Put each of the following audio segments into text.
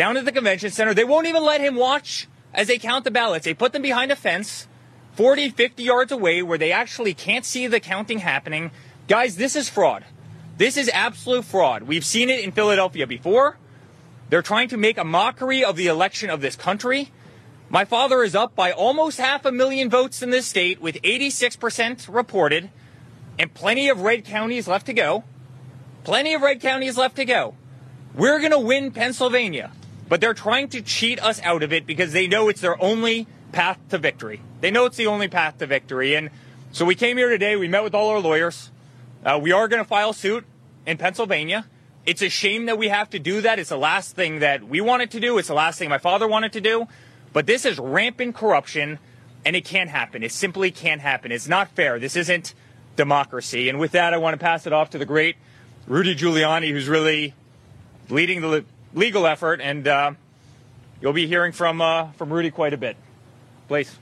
down at the convention center. They won't even let him watch as they count the ballots. They put them behind a fence 40, 50 yards away where they actually can't see the counting happening. Guys, this is fraud. This is absolute fraud. We've seen it in Philadelphia before. They're trying to make a mockery of the election of this country. My father is up by almost half a million votes in this state with 86% reported and plenty of red counties left to go. Plenty of red counties left to go. We're going to win Pennsylvania, but they're trying to cheat us out of it because they know it's their only path to victory. They know it's the only path to victory. And so we came here today. We met with all our lawyers. Uh, we are going to file suit in Pennsylvania. It's a shame that we have to do that. It's the last thing that we wanted to do. It's the last thing my father wanted to do. But this is rampant corruption, and it can't happen. It simply can't happen. It's not fair. This isn't democracy. And with that, I want to pass it off to the great Rudy Giuliani, who's really leading the legal effort, and uh, you'll be hearing from uh, from Rudy quite a bit. Please.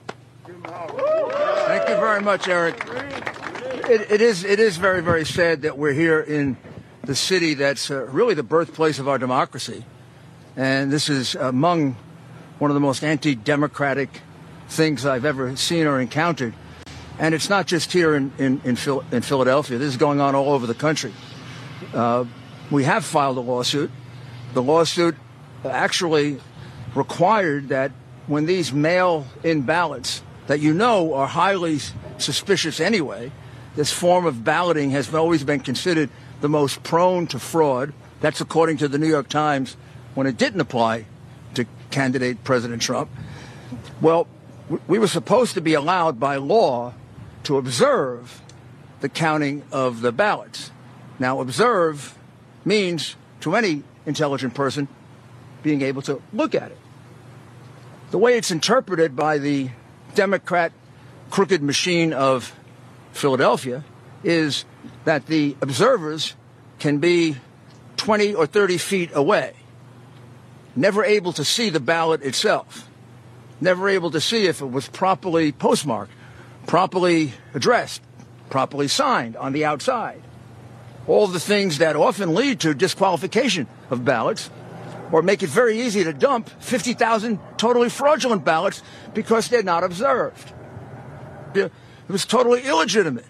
Thank you very much, Eric. It, it is it is very very sad that we're here in the city that's uh, really the birthplace of our democracy, and this is among one of the most anti-democratic things I've ever seen or encountered. And it's not just here in, in, in, Phil, in Philadelphia. This is going on all over the country. Uh, we have filed a lawsuit. The lawsuit actually required that when these mail-in ballots that you know are highly suspicious anyway, this form of balloting has always been considered the most prone to fraud. That's according to the New York Times when it didn't apply to candidate President Trump. Well, we were supposed to be allowed by law to observe the counting of the ballots. Now, observe means to any intelligent person being able to look at it. The way it's interpreted by the Democrat crooked machine of Philadelphia is that the observers can be 20 or 30 feet away, never able to see the ballot itself, never able to see if it was properly postmarked, properly addressed, properly signed on the outside. All the things that often lead to disqualification of ballots or make it very easy to dump 50,000 totally fraudulent ballots because they're not observed. It was totally illegitimate.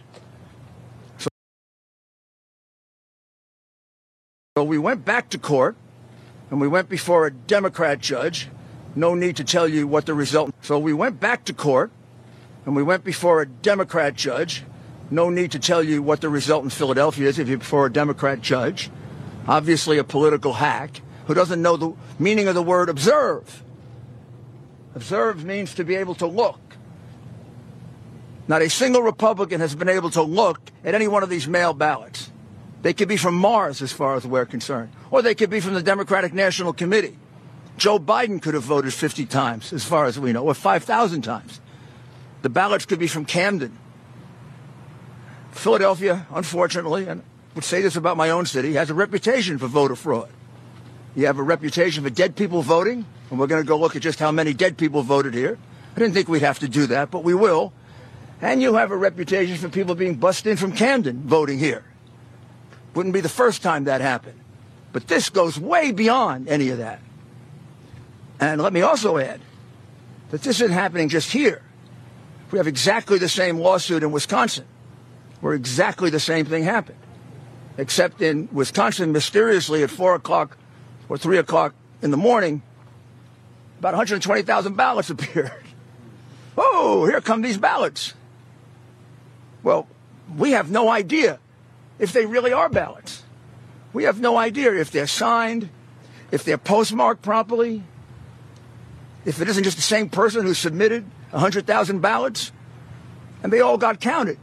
So, we went back to court and we went before a Democrat judge. No need to tell you what the result. So we went back to court and we went before a Democrat judge. No need to tell you what the result in Philadelphia is if you're before a Democrat judge. Obviously a political hack who doesn't know the meaning of the word observe. Observe means to be able to look. Not a single Republican has been able to look at any one of these mail ballots. They could be from Mars, as far as we're concerned, or they could be from the Democratic National Committee. Joe Biden could have voted 50 times, as far as we know, or 5,000 times. The ballots could be from Camden. Philadelphia, unfortunately, and would say this about my own city, has a reputation for voter fraud. You have a reputation for dead people voting, and we're going to go look at just how many dead people voted here. I didn't think we'd have to do that, but we will. And you have a reputation for people being bussed in from Camden voting here. Wouldn't be the first time that happened. But this goes way beyond any of that. And let me also add that this isn't happening just here. We have exactly the same lawsuit in Wisconsin, where exactly the same thing happened. Except in Wisconsin, mysteriously at 4 o'clock or 3 o'clock in the morning, about 120,000 ballots appeared. Oh, here come these ballots. Well, we have no idea if they really are ballots. We have no idea if they're signed, if they're postmarked properly, if it isn't just the same person who submitted 100,000 ballots and they all got counted.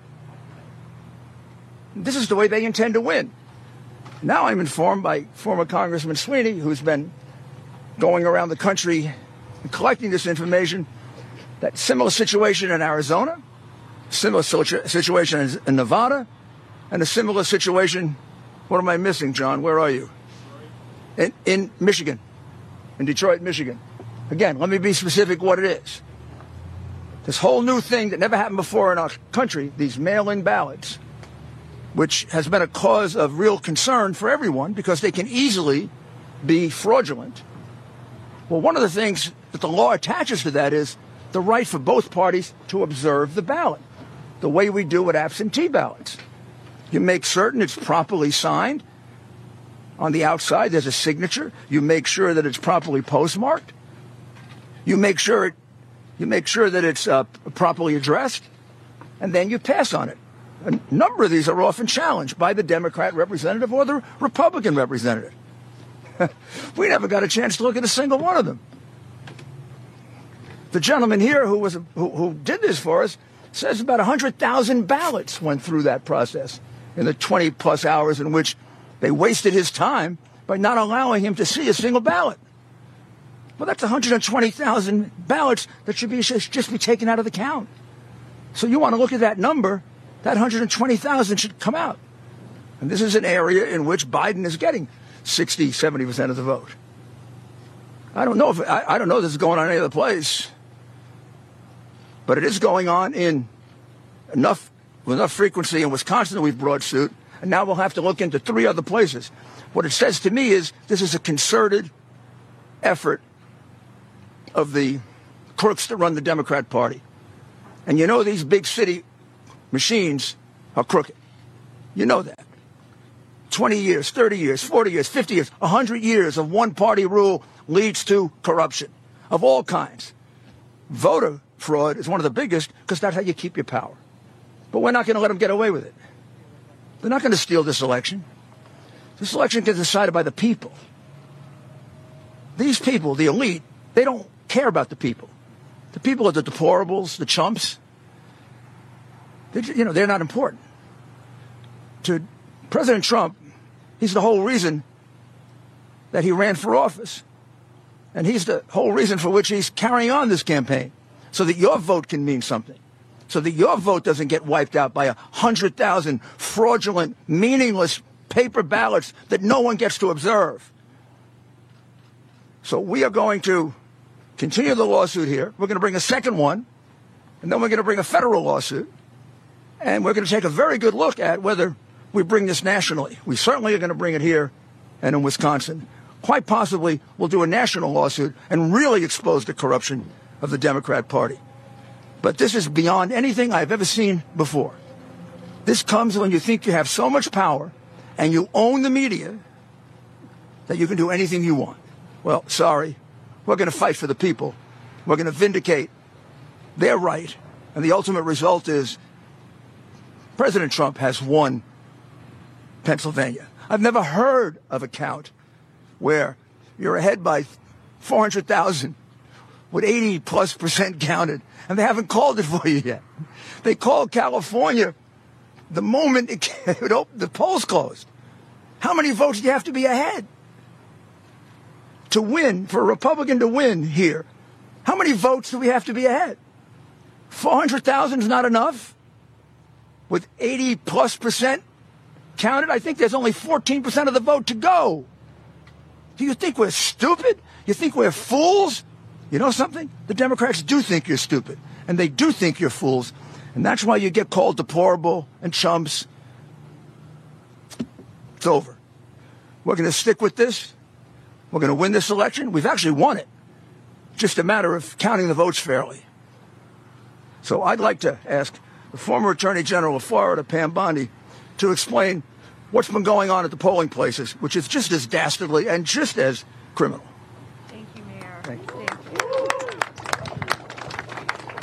This is the way they intend to win. Now I'm informed by former Congressman Sweeney, who's been going around the country collecting this information, that similar situation in Arizona, similar situation in Nevada, and a similar situation. What am I missing, John? Where are you? In, in Michigan, in Detroit, Michigan. Again, let me be specific what it is. This whole new thing that never happened before in our country, these mail in ballots, which has been a cause of real concern for everyone because they can easily be fraudulent. Well, one of the things that the law attaches to that is the right for both parties to observe the ballot, the way we do with absentee ballots. You make certain it's properly signed. On the outside, there's a signature. You make sure that it's properly postmarked. You make sure it, you make sure that it's uh, properly addressed, and then you pass on it. A number of these are often challenged by the Democrat representative or the Republican representative. we never got a chance to look at a single one of them. The gentleman here who was who, who did this for us says about 100,000 ballots went through that process in the 20 plus hours in which they wasted his time by not allowing him to see a single ballot. Well, that's 120,000 ballots that should be just be taken out of the count. So you want to look at that number, that 120,000 should come out. And this is an area in which Biden is getting 60, 70% of the vote. I don't know if I, I don't know this is going on any other place, but it is going on in enough with enough frequency in Wisconsin that we've brought suit, and now we'll have to look into three other places. What it says to me is this is a concerted effort of the crooks that run the Democrat Party. And you know these big city machines are crooked. You know that. 20 years, 30 years, 40 years, 50 years, 100 years of one party rule leads to corruption of all kinds. Voter fraud is one of the biggest because that's how you keep your power. But we're not going to let them get away with it. They're not going to steal this election. This election gets decided by the people. These people, the elite, they don't care about the people. The people are the deplorables, the chumps. They're, you know, they're not important. To President Trump, he's the whole reason that he ran for office. And he's the whole reason for which he's carrying on this campaign, so that your vote can mean something, so that your vote doesn't get wiped out by a hundred thousand fraudulent, meaningless paper ballots that no one gets to observe. So we are going to continue the lawsuit here. We're going to bring a second one, and then we're going to bring a federal lawsuit. And we're going to take a very good look at whether we bring this nationally. We certainly are going to bring it here and in Wisconsin. Quite possibly, we'll do a national lawsuit and really expose the corruption of the Democrat Party. But this is beyond anything I've ever seen before. This comes when you think you have so much power and you own the media that you can do anything you want. Well, sorry, we're going to fight for the people. We're going to vindicate their right. And the ultimate result is President Trump has won Pennsylvania. I've never heard of a count where you're ahead by 400,000 with 80 plus percent counted, and they haven't called it for you yet. They called California the moment it, it opened, the polls closed. How many votes do you have to be ahead? to win, for a Republican to win here, how many votes do we have to be ahead? 400,000 is not enough? With 80 plus percent counted, I think there's only 14% of the vote to go. Do you think we're stupid? You think we're fools? You know something? The Democrats do think you're stupid, and they do think you're fools, and that's why you get called deplorable and chumps. It's over. We're going to stick with this. We're going to win this election. We've actually won it. Just a matter of counting the votes fairly. So I'd like to ask the former Attorney General of Florida, Pam Bondi, to explain what's been going on at the polling places, which is just as dastardly and just as criminal. Thank you, Mayor. Thank you.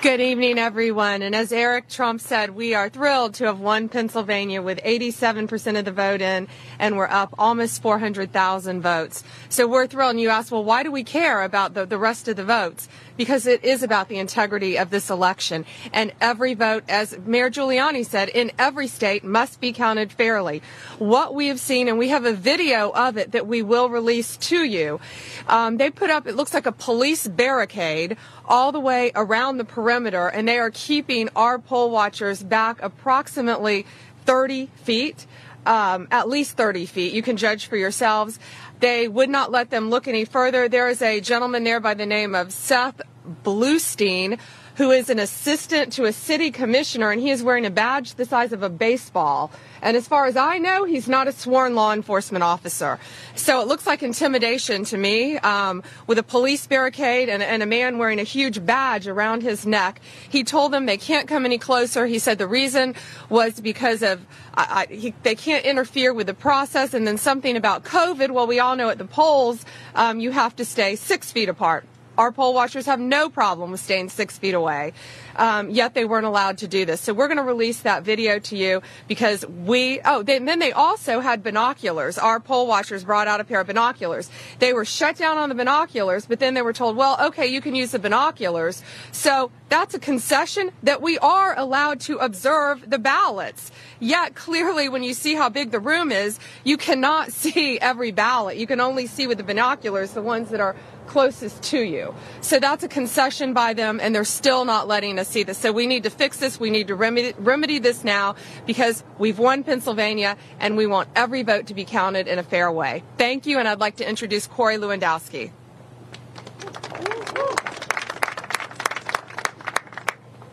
Good evening, everyone. And as Eric Trump said, we are thrilled to have won Pennsylvania with 87% of the vote in, and we're up almost 400,000 votes. So we're thrilled. And you ask, well, why do we care about the, the rest of the votes? Because it is about the integrity of this election. And every vote, as Mayor Giuliani said, in every state must be counted fairly. What we have seen, and we have a video of it that we will release to you, um, they put up, it looks like a police barricade all the way around the perimeter, and they are keeping our poll watchers back approximately 30 feet. Um, at least 30 feet. You can judge for yourselves. They would not let them look any further. There is a gentleman there by the name of Seth Bluestein who is an assistant to a city commissioner, and he is wearing a badge the size of a baseball. And as far as I know, he's not a sworn law enforcement officer. So it looks like intimidation to me, um, with a police barricade and, and, a man wearing a huge badge around his neck. He told them they can't come any closer. He said the reason was because of I, I, he, they can't interfere with the process, and then something about COVID. Well, we all know at the polls um, you have to stay six feet apart. Our poll watchers have no problem with staying six feet away, um, yet they weren't allowed to do this. So we're going to release that video to you because we. Oh, they, then they also had binoculars. Our poll watchers brought out a pair of binoculars. They were shut down on the binoculars, but then they were told, "Well, okay, you can use the binoculars." So that's a concession that we are allowed to observe the ballots. Yet clearly, when you see how big the room is, you cannot see every ballot. You can only see with the binoculars the ones that are closest to you. So that's a concession by them, and they're still not letting us see this. So we need to fix this. We need to remedy, remedy this now because we've won Pennsylvania, and we want every vote to be counted in a fair way. Thank you, and I'd like to introduce Corey Lewandowski.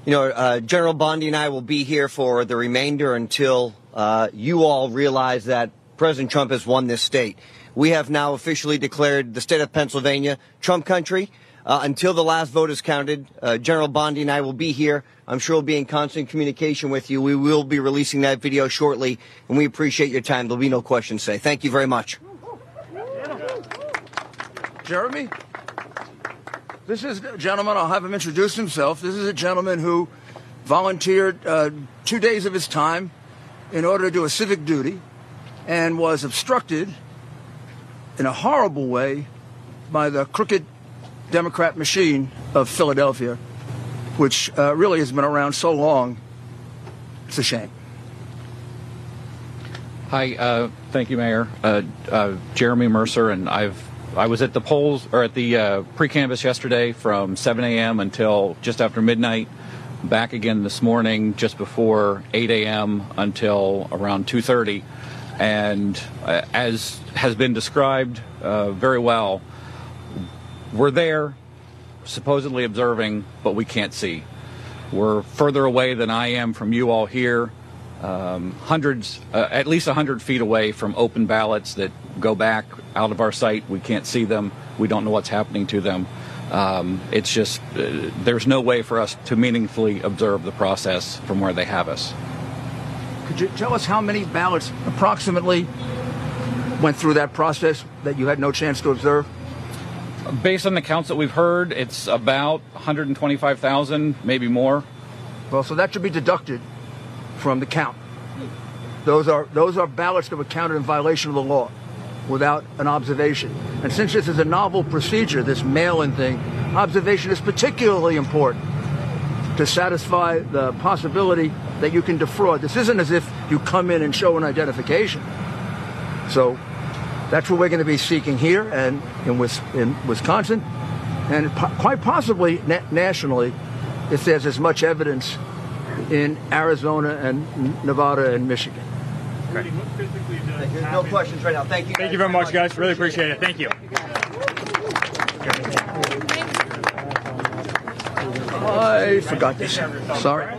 You know, uh, General Bondi and I will be here for the remainder until uh, you all realize that President Trump has won this state. We have now officially declared the state of Pennsylvania Trump country. Uh, until the last vote is counted, uh, General Bondi and I will be here. I'm sure we'll be in constant communication with you. We will be releasing that video shortly, and we appreciate your time. There'll be no questions today. Thank you very much. Jeremy? This is a gentleman, I'll have him introduce himself. This is a gentleman who volunteered uh, two days of his time in order to do a civic duty and was obstructed in a horrible way by the crooked Democrat machine of Philadelphia, which uh, really has been around so long. It's a shame. Hi, uh, thank you, Mayor. Uh, uh Jeremy Mercer, and I've I was at the polls or at the uh, pre-canvass yesterday from 7 a.m. until just after midnight. Back again this morning, just before 8 a.m. until around 2:30 and uh, as has been described very well, we're there, supposedly observing, but we can't see. We're further away than I am from you all here, um, hundreds, uh, at least 100 feet away from open ballots that go back out of our sight. We can't see them. We don't know what's happening to them. Um, it's just, uh, there's no way for us to meaningfully observe the process from where they have us. Could you tell us how many ballots approximately went through that process that you had no chance to observe? Based on the counts that we've heard, it's about 125,000, maybe more. Well, so that should be deducted from the count. Those are those are ballots that were counted in violation of the law without an observation. And since this is a novel procedure, this mail-in thing, observation is particularly important to satisfy the possibility that you can defraud. This isn't as if you come in and show an identification. So that's what we're going to be seeking here and in, in Wisconsin, and po- quite possibly na- nationally, if there's as much evidence in Arizona and Nevada and Michigan. No questions right now. Thank you. Thank you very much, guys. Really appreciate it. Thank you. I forgot this. Sorry.